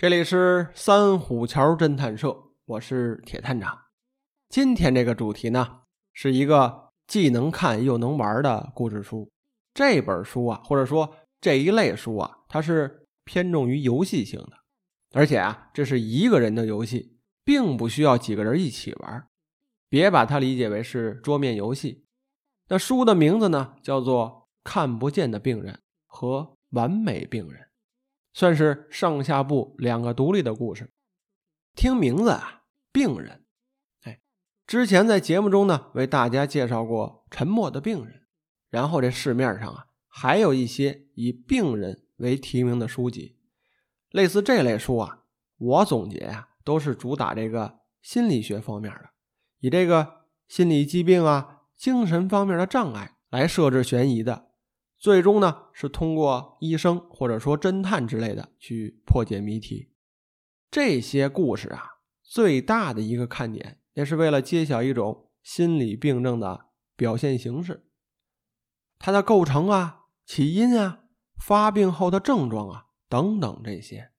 这里是三虎桥侦探社，我是铁探长。今天这个主题呢，是一个既能看又能玩的故事书。这本书啊，或者说这一类书啊，它是偏重于游戏性的，而且啊，这是一个人的游戏，并不需要几个人一起玩。别把它理解为是桌面游戏。那书的名字呢，叫做《看不见的病人》和《完美病人》。算是上下部两个独立的故事。听名字啊，病人。哎，之前在节目中呢，为大家介绍过《沉默的病人》，然后这市面上啊，还有一些以病人为题名的书籍，类似这类书啊，我总结呀，都是主打这个心理学方面的，以这个心理疾病啊、精神方面的障碍来设置悬疑的。最终呢，是通过医生或者说侦探之类的去破解谜题。这些故事啊，最大的一个看点，也是为了揭晓一种心理病症的表现形式，它的构成啊、起因啊、发病后的症状啊等等这些。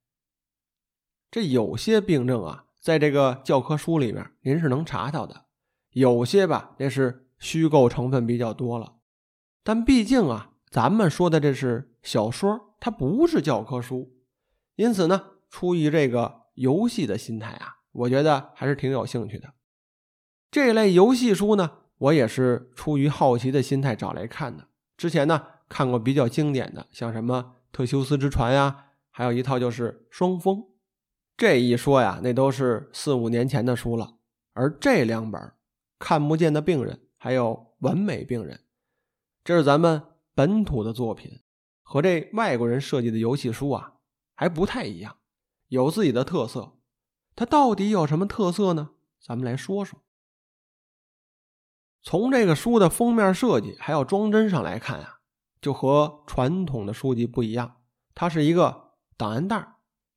这有些病症啊，在这个教科书里面您是能查到的，有些吧，那是虚构成分比较多了。但毕竟啊。咱们说的这是小说，它不是教科书，因此呢，出于这个游戏的心态啊，我觉得还是挺有兴趣的。这类游戏书呢，我也是出于好奇的心态找来看的。之前呢，看过比较经典的，像什么《特修斯之船》呀，还有一套就是《双峰》。这一说呀，那都是四五年前的书了。而这两本《看不见的病人》还有《完美病人》，这是咱们。本土的作品和这外国人设计的游戏书啊还不太一样，有自己的特色。它到底有什么特色呢？咱们来说说。从这个书的封面设计还有装帧上来看啊，就和传统的书籍不一样。它是一个档案袋，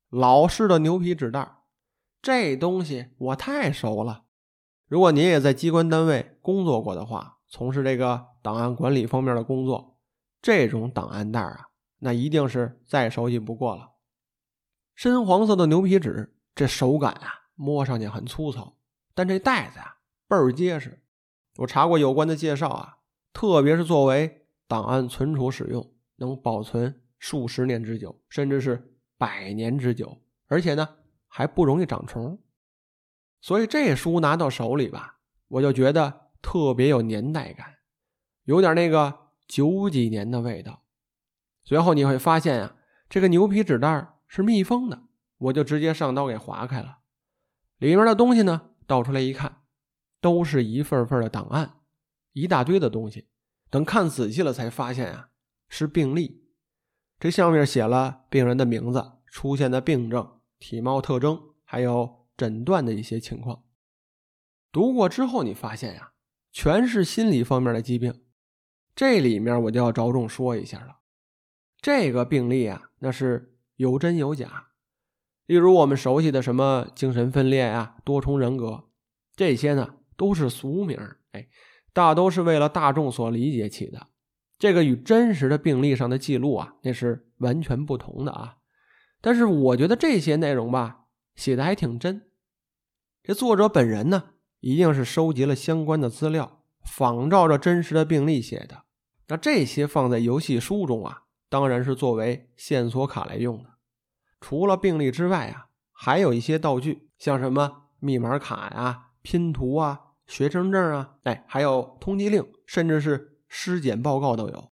老式的牛皮纸袋。这东西我太熟了。如果您也在机关单位工作过的话，从事这个档案管理方面的工作。这种档案袋啊，那一定是再熟悉不过了。深黄色的牛皮纸，这手感啊，摸上去很粗糙，但这袋子啊倍儿结实。我查过有关的介绍啊，特别是作为档案存储使用，能保存数十年之久，甚至是百年之久，而且呢还不容易长虫。所以这书拿到手里吧，我就觉得特别有年代感，有点那个。九几年的味道，随后你会发现呀，这个牛皮纸袋是密封的，我就直接上刀给划开了，里面的东西呢，倒出来一看，都是一份份的档案，一大堆的东西。等看仔细了才发现啊，是病历，这上面写了病人的名字、出现的病症、体貌特征，还有诊断的一些情况。读过之后，你发现呀，全是心理方面的疾病。这里面我就要着重说一下了，这个病例啊，那是有真有假。例如我们熟悉的什么精神分裂啊、多重人格，这些呢都是俗名，哎，大都是为了大众所理解起的。这个与真实的病例上的记录啊，那是完全不同的啊。但是我觉得这些内容吧，写的还挺真。这作者本人呢，一定是收集了相关的资料。仿照着真实的病例写的，那这些放在游戏书中啊，当然是作为线索卡来用的。除了病例之外啊，还有一些道具，像什么密码卡呀、拼图啊、学生证啊，哎，还有通缉令，甚至是尸检报告都有。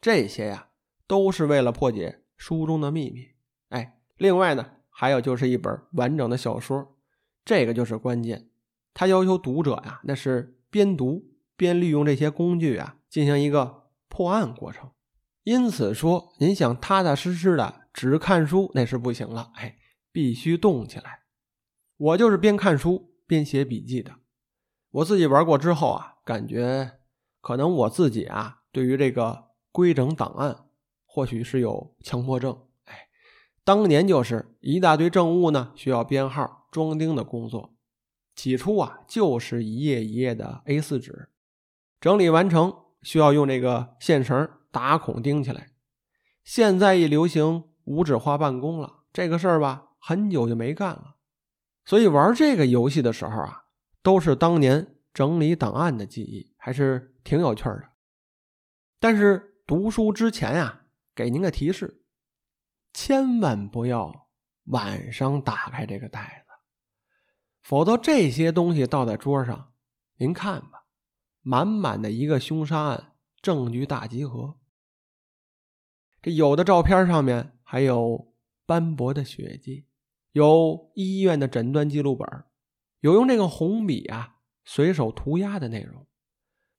这些呀，都是为了破解书中的秘密。哎，另外呢，还有就是一本完整的小说，这个就是关键。他要求读者呀，那是边读。边利用这些工具啊，进行一个破案过程。因此说，您想踏踏实实的只看书那是不行了，哎，必须动起来。我就是边看书边写笔记的。我自己玩过之后啊，感觉可能我自己啊，对于这个规整档案，或许是有强迫症。哎，当年就是一大堆证物呢，需要编号装订的工作。起初啊，就是一页一页的 A4 纸。整理完成需要用这个线绳打孔钉起来。现在一流行无纸化办公了，这个事儿吧很久就没干了，所以玩这个游戏的时候啊，都是当年整理档案的记忆，还是挺有趣的。但是读书之前呀，给您个提示，千万不要晚上打开这个袋子，否则这些东西倒在桌上，您看吧，满满的一个凶杀案证据大集合。这有的照片上面还有斑驳的血迹。有医院的诊断记录本，有用这个红笔啊随手涂鸦的内容，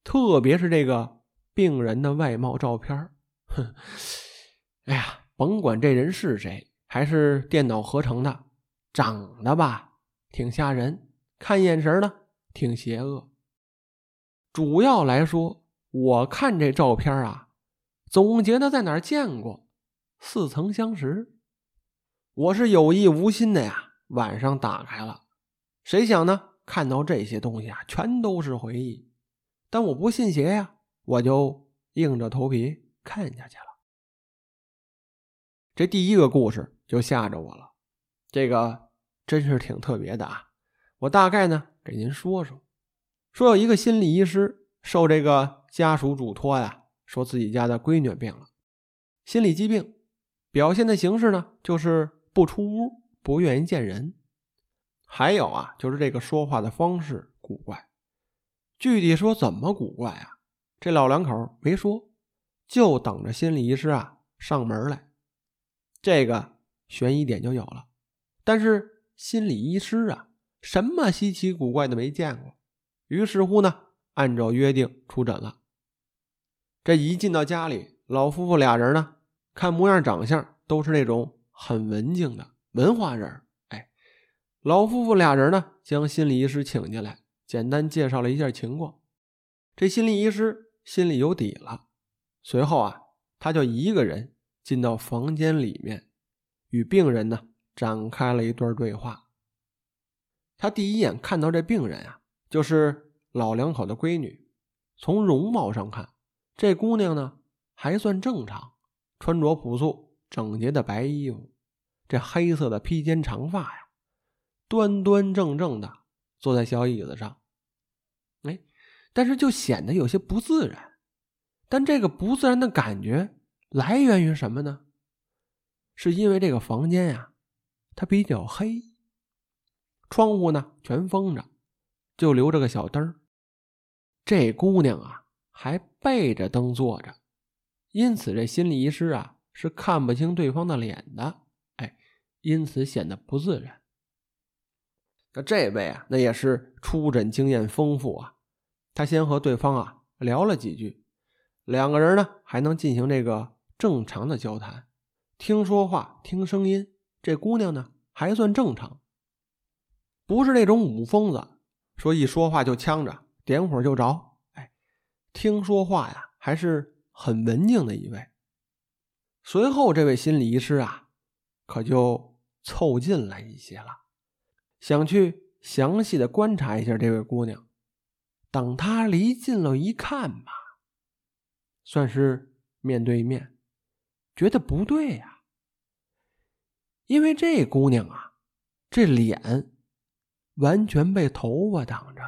特别是这个病人的外貌照片哼，哎呀，甭管这人是谁，还是电脑合成的，长得吧挺吓人，看眼神呢挺邪恶。主要来说，我看这照片啊，总觉得在哪儿见过，似曾相识。我是有意无心的呀，晚上打开了，谁想呢？看到这些东西啊，全都是回忆。但我不信邪呀，我就硬着头皮看下去了。这第一个故事就吓着我了，这个真是挺特别的啊。我大概呢给您说说，说有一个心理医师受这个家属嘱托呀，说自己家的闺女病了，心理疾病，表现的形式呢就是。不出屋，不愿意见人。还有啊，就是这个说话的方式古怪。具体说怎么古怪啊？这老两口没说，就等着心理医师啊上门来。这个悬疑点就有了。但是心理医师啊，什么稀奇古怪的没见过。于是乎呢，按照约定出诊了。这一进到家里，老夫妇俩人呢，看模样长相都是那种。很文静的文化人哎，老夫妇俩人呢，将心理医师请进来，简单介绍了一下情况。这心理医师心里有底了。随后啊，他就一个人进到房间里面，与病人呢展开了一段对话。他第一眼看到这病人啊，就是老两口的闺女。从容貌上看，这姑娘呢还算正常，穿着朴素。整洁的白衣服，这黑色的披肩长发呀，端端正正的坐在小椅子上，哎，但是就显得有些不自然。但这个不自然的感觉来源于什么呢？是因为这个房间呀，它比较黑，窗户呢全封着，就留着个小灯这姑娘啊，还背着灯坐着，因此这心理医师啊。是看不清对方的脸的，哎，因此显得不自然。那这位啊，那也是出诊经验丰富啊。他先和对方啊聊了几句，两个人呢还能进行这个正常的交谈，听说话，听声音。这姑娘呢还算正常，不是那种武疯子，说一说话就呛着，点火就着。哎，听说话呀还是很文静的一位。随后，这位心理医师啊，可就凑近来一些了，想去详细的观察一下这位姑娘。等他离近了一看吧，算是面对面，觉得不对呀，因为这姑娘啊，这脸完全被头发挡着，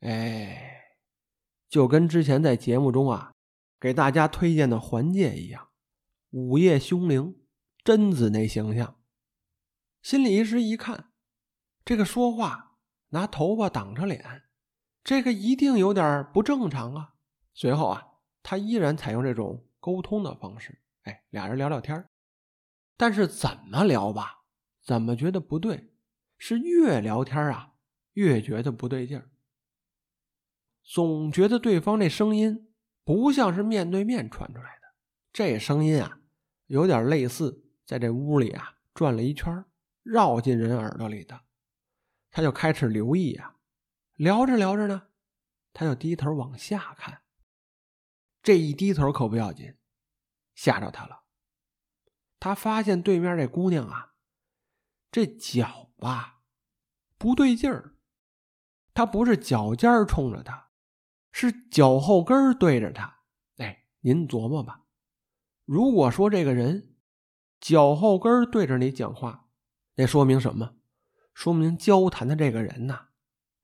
哎，就跟之前在节目中啊给大家推荐的环界一样。午夜凶铃，贞子那形象，心理医师一看，这个说话拿头发挡着脸，这个一定有点不正常啊。随后啊，他依然采用这种沟通的方式，哎，俩人聊聊天但是怎么聊吧，怎么觉得不对，是越聊天啊，越觉得不对劲儿，总觉得对方那声音不像是面对面传出来的，这声音啊。有点类似，在这屋里啊转了一圈，绕进人耳朵里的，他就开始留意啊，聊着聊着呢，他就低头往下看。这一低头可不要紧，吓着他了。他发现对面这姑娘啊，这脚吧不对劲儿，他不是脚尖冲着他，是脚后跟对着他。哎，您琢磨吧。如果说这个人脚后跟对着你讲话，那说明什么？说明交谈的这个人呐，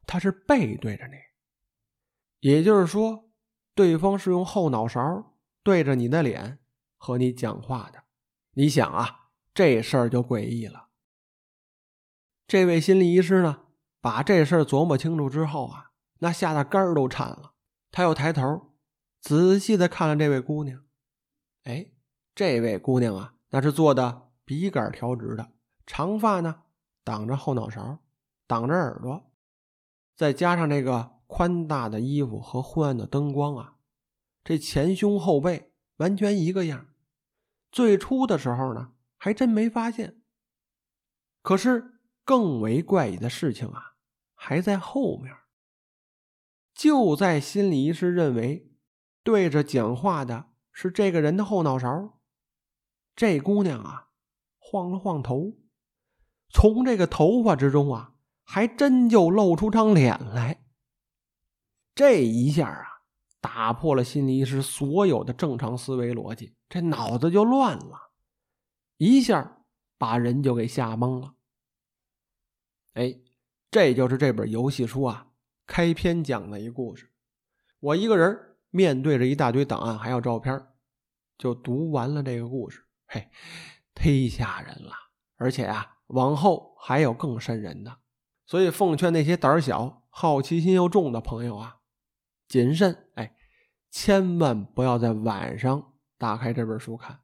他是背对着你，也就是说，对方是用后脑勺对着你的脸和你讲话的。你想啊，这事儿就诡异了。这位心理医师呢，把这事琢磨清楚之后啊，那吓得肝儿都颤了。他又抬头仔细的看了这位姑娘，哎，这位姑娘啊，那是做的笔杆调直的，长发呢。挡着后脑勺，挡着耳朵，再加上这个宽大的衣服和昏暗的灯光啊，这前胸后背完全一个样。最初的时候呢，还真没发现。可是更为怪异的事情啊，还在后面。就在心理医师认为对着讲话的是这个人的后脑勺，这姑娘啊，晃了晃头。从这个头发之中啊，还真就露出张脸来。这一下啊，打破了心理医师所有的正常思维逻辑，这脑子就乱了，一下把人就给吓懵了。哎，这就是这本游戏书啊开篇讲的一故事。我一个人面对着一大堆档案还有照片，就读完了这个故事。嘿，忒吓人了，而且啊。往后还有更瘆人的，所以奉劝那些胆小、好奇心又重的朋友啊，谨慎！哎，千万不要在晚上打开这本书看。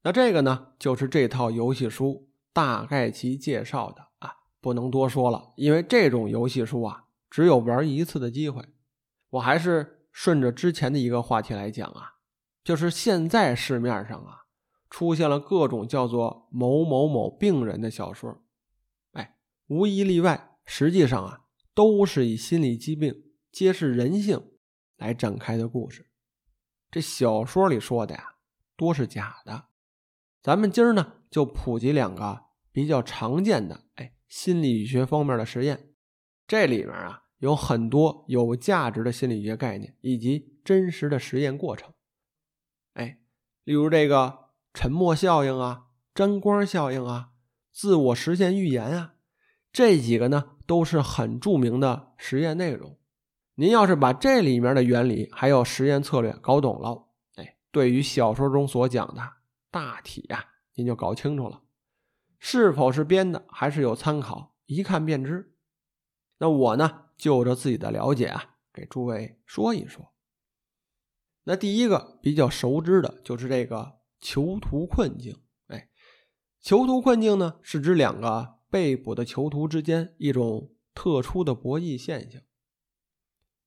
那这个呢，就是这套游戏书大概其介绍的啊，不能多说了，因为这种游戏书啊，只有玩一次的机会。我还是顺着之前的一个话题来讲啊，就是现在市面上啊。出现了各种叫做某某某病人的小说，哎，无一例外，实际上啊，都是以心理疾病揭示人性来展开的故事。这小说里说的呀，多是假的。咱们今儿呢，就普及两个比较常见的哎心理学方面的实验。这里面啊，有很多有价值的心理学概念以及真实的实验过程。哎，例如这个。沉默效应啊，沾光效应啊，自我实现预言啊，这几个呢都是很著名的实验内容。您要是把这里面的原理还有实验策略搞懂了，哎，对于小说中所讲的大体呀，您就搞清楚了，是否是编的，还是有参考，一看便知。那我呢，就着自己的了解啊，给诸位说一说。那第一个比较熟知的就是这个。囚徒困境，哎，囚徒困境呢，是指两个被捕的囚徒之间一种特殊的博弈现象。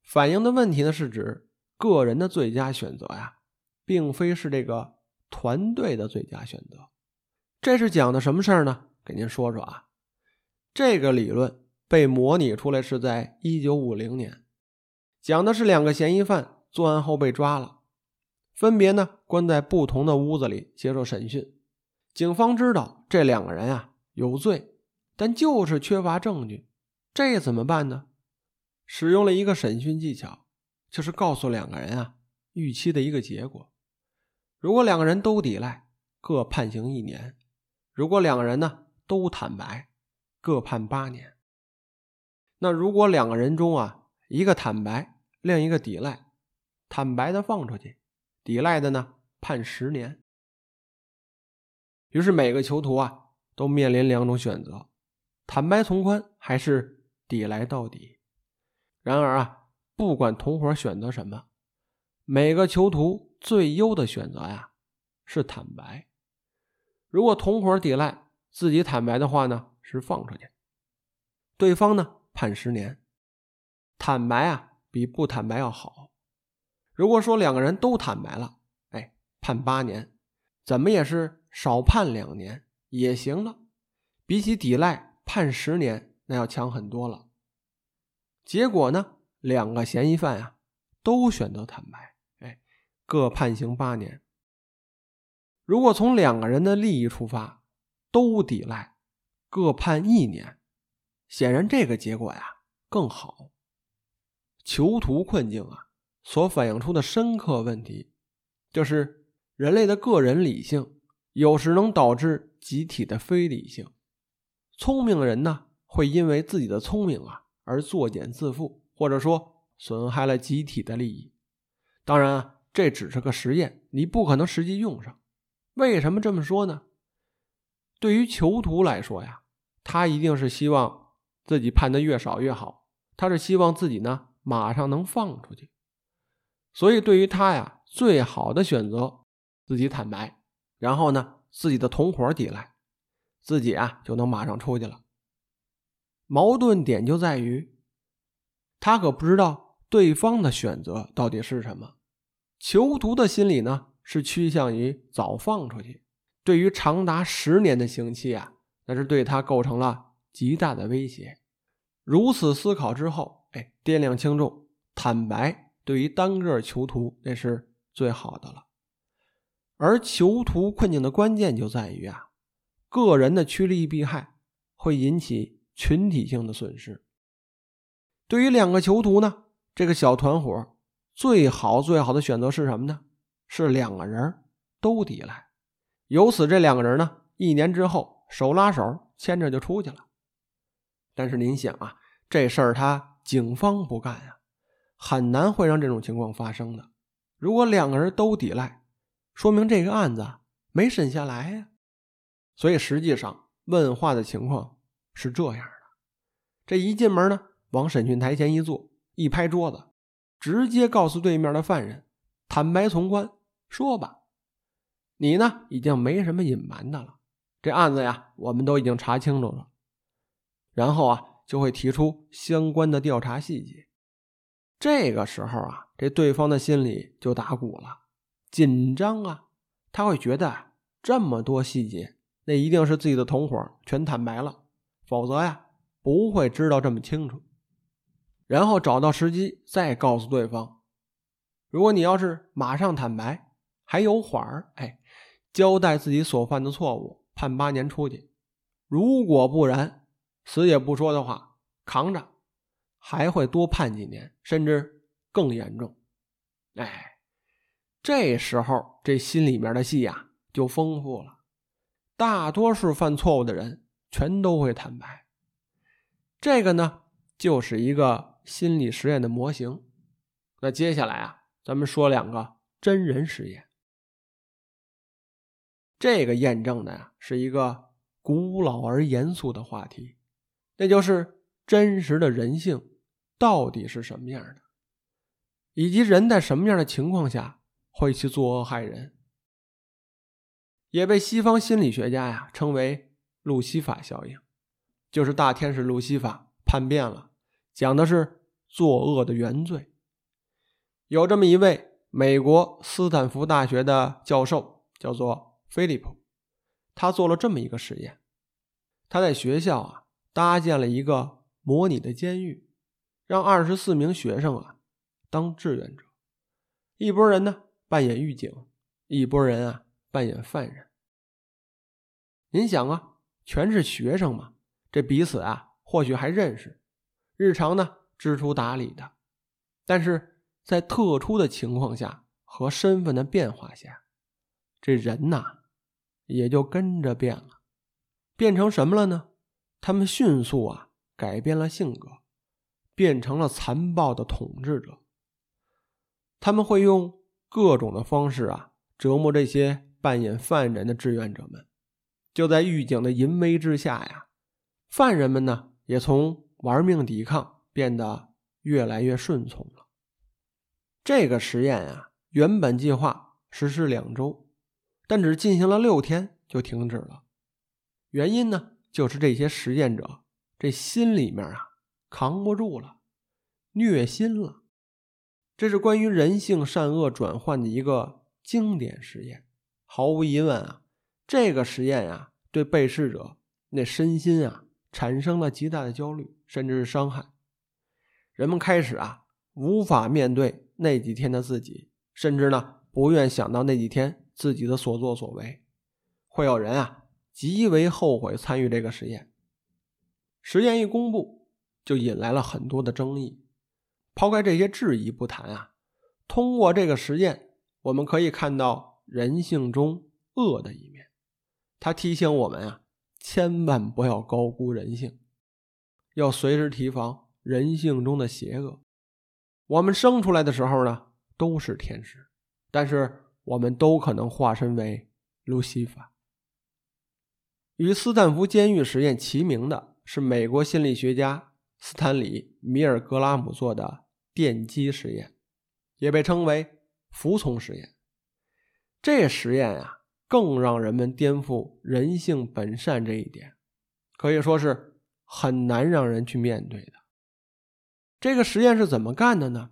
反映的问题呢，是指个人的最佳选择呀，并非是这个团队的最佳选择。这是讲的什么事儿呢？给您说说啊。这个理论被模拟出来是在一九五零年，讲的是两个嫌疑犯作案后被抓了。分别呢关在不同的屋子里接受审讯，警方知道这两个人啊有罪，但就是缺乏证据，这怎么办呢？使用了一个审讯技巧，就是告诉两个人啊预期的一个结果。如果两个人都抵赖，各判刑一年；如果两个人呢都坦白，各判八年。那如果两个人中啊一个坦白，另一个抵赖，坦白的放出去。抵赖的呢，判十年。于是每个囚徒啊，都面临两种选择：坦白从宽，还是抵赖到底。然而啊，不管同伙选择什么，每个囚徒最优的选择呀，是坦白。如果同伙抵赖，自己坦白的话呢，是放出去。对方呢，判十年。坦白啊，比不坦白要好。如果说两个人都坦白了，哎，判八年，怎么也是少判两年也行了。比起抵赖判十年，那要强很多了。结果呢，两个嫌疑犯啊都选择坦白，哎，各判刑八年。如果从两个人的利益出发，都抵赖，各判一年，显然这个结果呀更好。囚徒困境啊。所反映出的深刻问题，就是人类的个人理性有时能导致集体的非理性。聪明人呢，会因为自己的聪明啊而作茧自缚，或者说损害了集体的利益。当然啊，这只是个实验，你不可能实际用上。为什么这么说呢？对于囚徒来说呀，他一定是希望自己判的越少越好，他是希望自己呢马上能放出去。所以对于他呀，最好的选择自己坦白，然后呢自己的同伙抵赖，自己啊就能马上出去了。矛盾点就在于，他可不知道对方的选择到底是什么。囚徒的心理呢，是趋向于早放出去。对于长达十年的刑期啊，那是对他构成了极大的威胁。如此思考之后，哎，掂量轻重，坦白对于单个囚徒那是最好的了。而囚徒困境的关键就在于啊，个人的趋利避害会引起群体性的损失。对于两个囚徒呢，这个小团伙。最好最好的选择是什么呢？是两个人都抵赖，由此这两个人呢，一年之后手拉手牵着就出去了。但是您想啊，这事儿他警方不干呀，很难会让这种情况发生的。如果两个人都抵赖，说明这个案子没审下来呀。所以实际上问话的情况是这样的：这一进门呢，往审讯台前一坐，一拍桌子。直接告诉对面的犯人，坦白从宽，说吧，你呢已经没什么隐瞒的了，这案子呀，我们都已经查清楚了。然后啊，就会提出相关的调查细节。这个时候啊，这对方的心里就打鼓了，紧张啊，他会觉得这么多细节，那一定是自己的同伙全坦白了，否则呀，不会知道这么清楚。然后找到时机再告诉对方，如果你要是马上坦白，还有缓儿，哎，交代自己所犯的错误，判八年出去；如果不然，死也不说的话，扛着，还会多判几年，甚至更严重。哎，这时候这心里面的戏呀就丰富了。大多数犯错误的人全都会坦白，这个呢就是一个。心理实验的模型，那接下来啊，咱们说两个真人实验。这个验证的呀，是一个古老而严肃的话题，那就是真实的人性到底是什么样的，以及人在什么样的情况下会去作恶害人，也被西方心理学家呀称为路西法效应，就是大天使路西法叛变了，讲的是。作恶的原罪，有这么一位美国斯坦福大学的教授，叫做菲利普，他做了这么一个实验。他在学校啊搭建了一个模拟的监狱，让二十四名学生啊当志愿者，一拨人呢扮演狱警，一拨人啊扮演犯人。您想啊，全是学生嘛，这彼此啊或许还认识，日常呢。知书达理的，但是在特殊的情况下和身份的变化下，这人呐也就跟着变了，变成什么了呢？他们迅速啊改变了性格，变成了残暴的统治者。他们会用各种的方式啊折磨这些扮演犯人的志愿者们。就在狱警的淫威之下呀，犯人们呢也从玩命抵抗。变得越来越顺从了。这个实验啊，原本计划实施两周，但只进行了六天就停止了。原因呢，就是这些实验者这心里面啊扛不住了，虐心了。这是关于人性善恶转换的一个经典实验。毫无疑问啊，这个实验啊，对被试者那身心啊产生了极大的焦虑，甚至是伤害。人们开始啊，无法面对那几天的自己，甚至呢，不愿想到那几天自己的所作所为。会有人啊，极为后悔参与这个实验。实验一公布，就引来了很多的争议。抛开这些质疑不谈啊，通过这个实验，我们可以看到人性中恶的一面。他提醒我们啊，千万不要高估人性，要随时提防人性中的邪恶。我们生出来的时候呢，都是天使，但是我们都可能化身为路西法。与斯坦福监狱实验齐名的是美国心理学家斯坦里·米尔格拉姆做的电击实验，也被称为服从实验。这实验啊，更让人们颠覆人性本善这一点，可以说是很难让人去面对的。这个实验是怎么干的呢？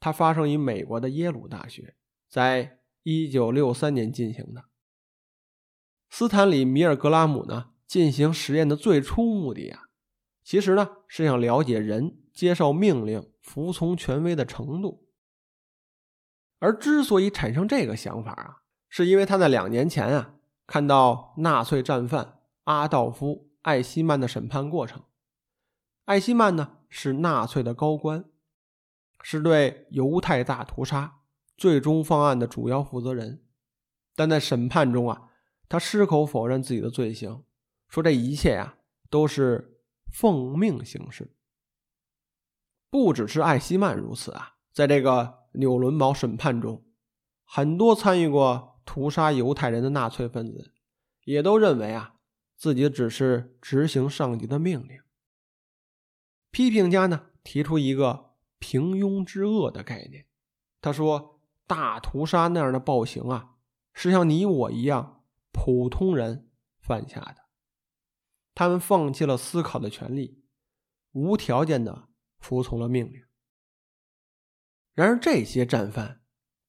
它发生于美国的耶鲁大学，在一九六三年进行的。斯坦里·米尔格拉姆呢，进行实验的最初目的啊，其实呢是想了解人接受命令、服从权威的程度。而之所以产生这个想法啊，是因为他在两年前啊，看到纳粹战犯阿道夫·艾希曼的审判过程。艾希曼呢是纳粹的高官，是对犹太大屠杀最终方案的主要负责人，但在审判中啊。他矢口否认自己的罪行，说这一切呀都是奉命行事。不只是艾希曼如此啊，在这个纽伦堡审判中，很多参与过屠杀犹太人的纳粹分子也都认为啊自己只是执行上级的命令。批评家呢提出一个“平庸之恶”的概念，他说：“大屠杀那样的暴行啊，是像你我一样。”普通人犯下的，他们放弃了思考的权利，无条件的服从了命令。然而，这些战犯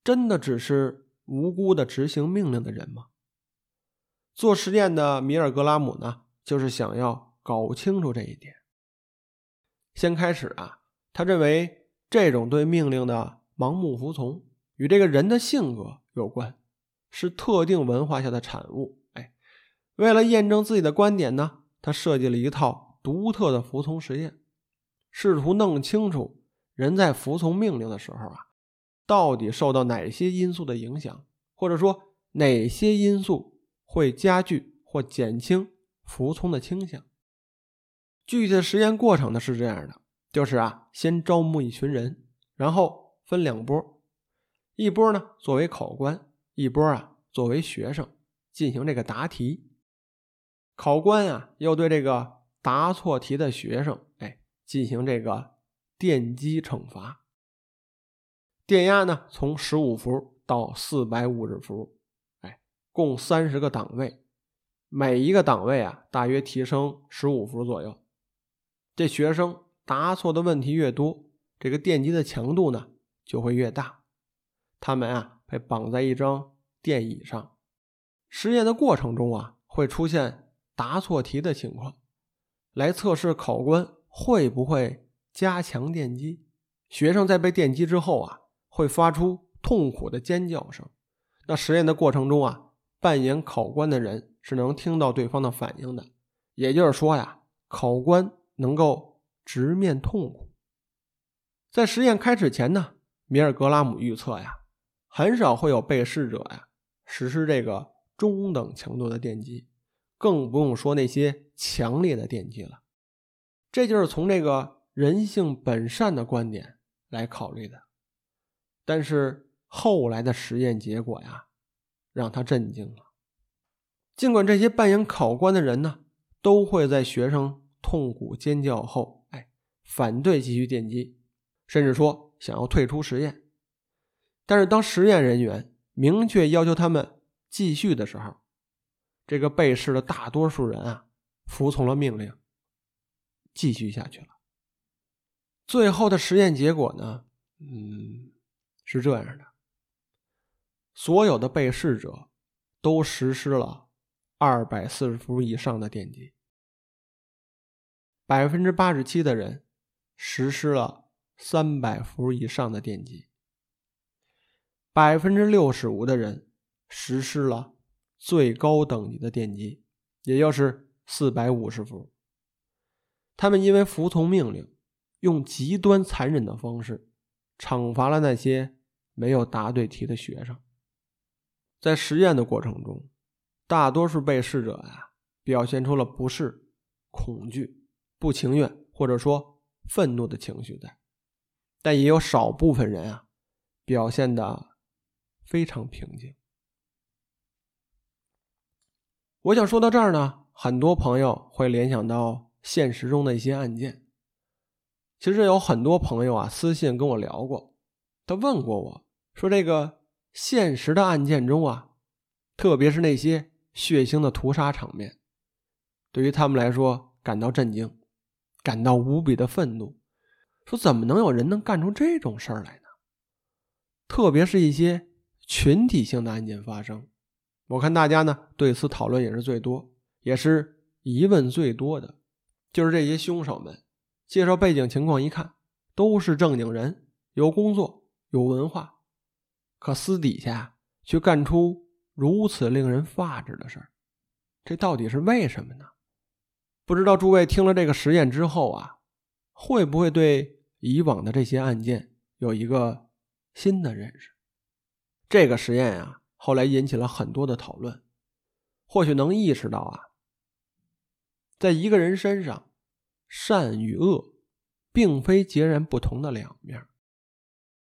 真的只是无辜的执行命令的人吗？做实验的米尔格拉姆呢，就是想要搞清楚这一点。先开始啊，他认为这种对命令的盲目服从与这个人的性格有关。是特定文化下的产物。哎，为了验证自己的观点呢，他设计了一套独特的服从实验，试图弄清楚人在服从命令的时候啊，到底受到哪些因素的影响，或者说哪些因素会加剧或减轻服从的倾向。具体的实验过程呢是这样的：就是啊，先招募一群人，然后分两波，一波呢作为考官。一波啊，作为学生进行这个答题，考官啊又对这个答错题的学生，哎，进行这个电击惩罚。电压呢从十五伏到四百五十伏，哎，共三十个档位，每一个档位啊大约提升十五伏左右。这学生答错的问题越多，这个电击的强度呢就会越大。他们啊。被绑在一张电椅上，实验的过程中啊，会出现答错题的情况，来测试考官会不会加强电击。学生在被电击之后啊，会发出痛苦的尖叫声。那实验的过程中啊，扮演考官的人是能听到对方的反应的，也就是说呀，考官能够直面痛苦。在实验开始前呢，米尔格拉姆预测呀。很少会有被试者呀实施这个中等强度的电击，更不用说那些强烈的电击了。这就是从这个人性本善的观点来考虑的。但是后来的实验结果呀，让他震惊了。尽管这些扮演考官的人呢，都会在学生痛苦尖叫后，哎，反对继续电击，甚至说想要退出实验。但是，当实验人员明确要求他们继续的时候，这个被试的大多数人啊，服从了命令，继续下去了。最后的实验结果呢，嗯，是这样的：所有的被试者都实施了二百四十伏以上的电击，百分之八十七的人实施了三百伏以上的电击。百分之六十五的人实施了最高等级的电击，也就是四百五十伏。他们因为服从命令，用极端残忍的方式惩罚了那些没有答对题的学生。在实验的过程中，大多数被试者呀，表现出了不适、恐惧、不情愿或者说愤怒的情绪在，但也有少部分人啊，表现的非常平静。我想说到这儿呢，很多朋友会联想到现实中的一些案件。其实有很多朋友啊，私信跟我聊过，他问过我说：“这个现实的案件中啊，特别是那些血腥的屠杀场面，对于他们来说感到震惊，感到无比的愤怒，说怎么能有人能干出这种事儿来呢？特别是一些群体性的案件发生。”我看大家呢对此讨论也是最多，也是疑问最多的，就是这些凶手们介绍背景情况一看，都是正经人，有工作，有文化，可私底下却干出如此令人发指的事儿，这到底是为什么呢？不知道诸位听了这个实验之后啊，会不会对以往的这些案件有一个新的认识？这个实验呀。后来引起了很多的讨论，或许能意识到啊，在一个人身上，善与恶并非截然不同的两面，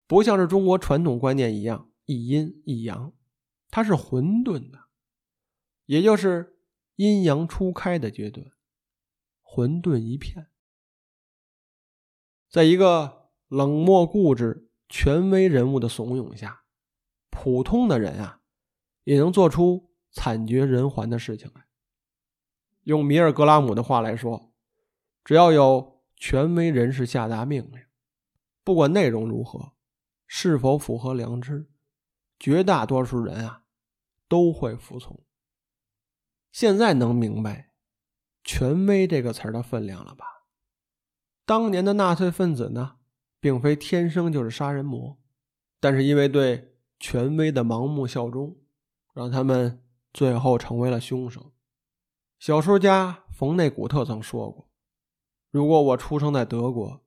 不像是中国传统观念一样一阴一阳，它是混沌的，也就是阴阳初开的阶段，混沌一片。在一个冷漠固执、权威人物的怂恿下，普通的人啊。也能做出惨绝人寰的事情来。用米尔格拉姆的话来说，只要有权威人士下达命令，不管内容如何，是否符合良知，绝大多数人啊都会服从。现在能明白“权威”这个词儿的分量了吧？当年的纳粹分子呢，并非天生就是杀人魔，但是因为对权威的盲目效忠。让他们最后成为了凶手。小说家冯内古特曾说过：“如果我出生在德国，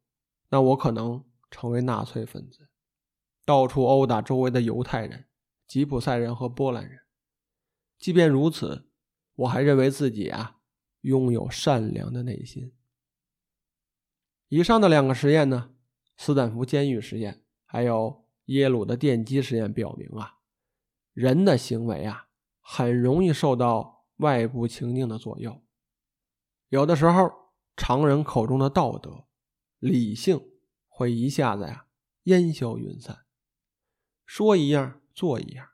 那我可能成为纳粹分子，到处殴打周围的犹太人、吉普赛人和波兰人。即便如此，我还认为自己啊拥有善良的内心。”以上的两个实验呢，斯坦福监狱实验，还有耶鲁的电击实验，表明啊。人的行为啊，很容易受到外部情境的左右。有的时候，常人口中的道德、理性会一下子呀烟消云散，说一样做一样。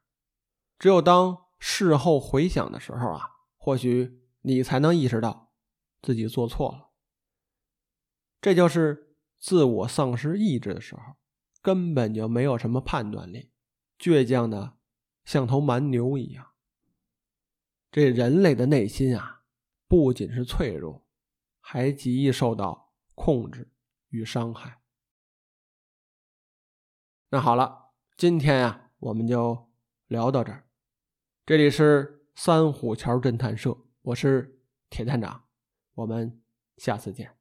只有当事后回想的时候啊，或许你才能意识到自己做错了。这就是自我丧失意志的时候，根本就没有什么判断力，倔强的。像头蛮牛一样，这人类的内心啊，不仅是脆弱，还极易受到控制与伤害。那好了，今天呀，我们就聊到这儿。这里是三虎桥侦探社，我是铁探长，我们下次见。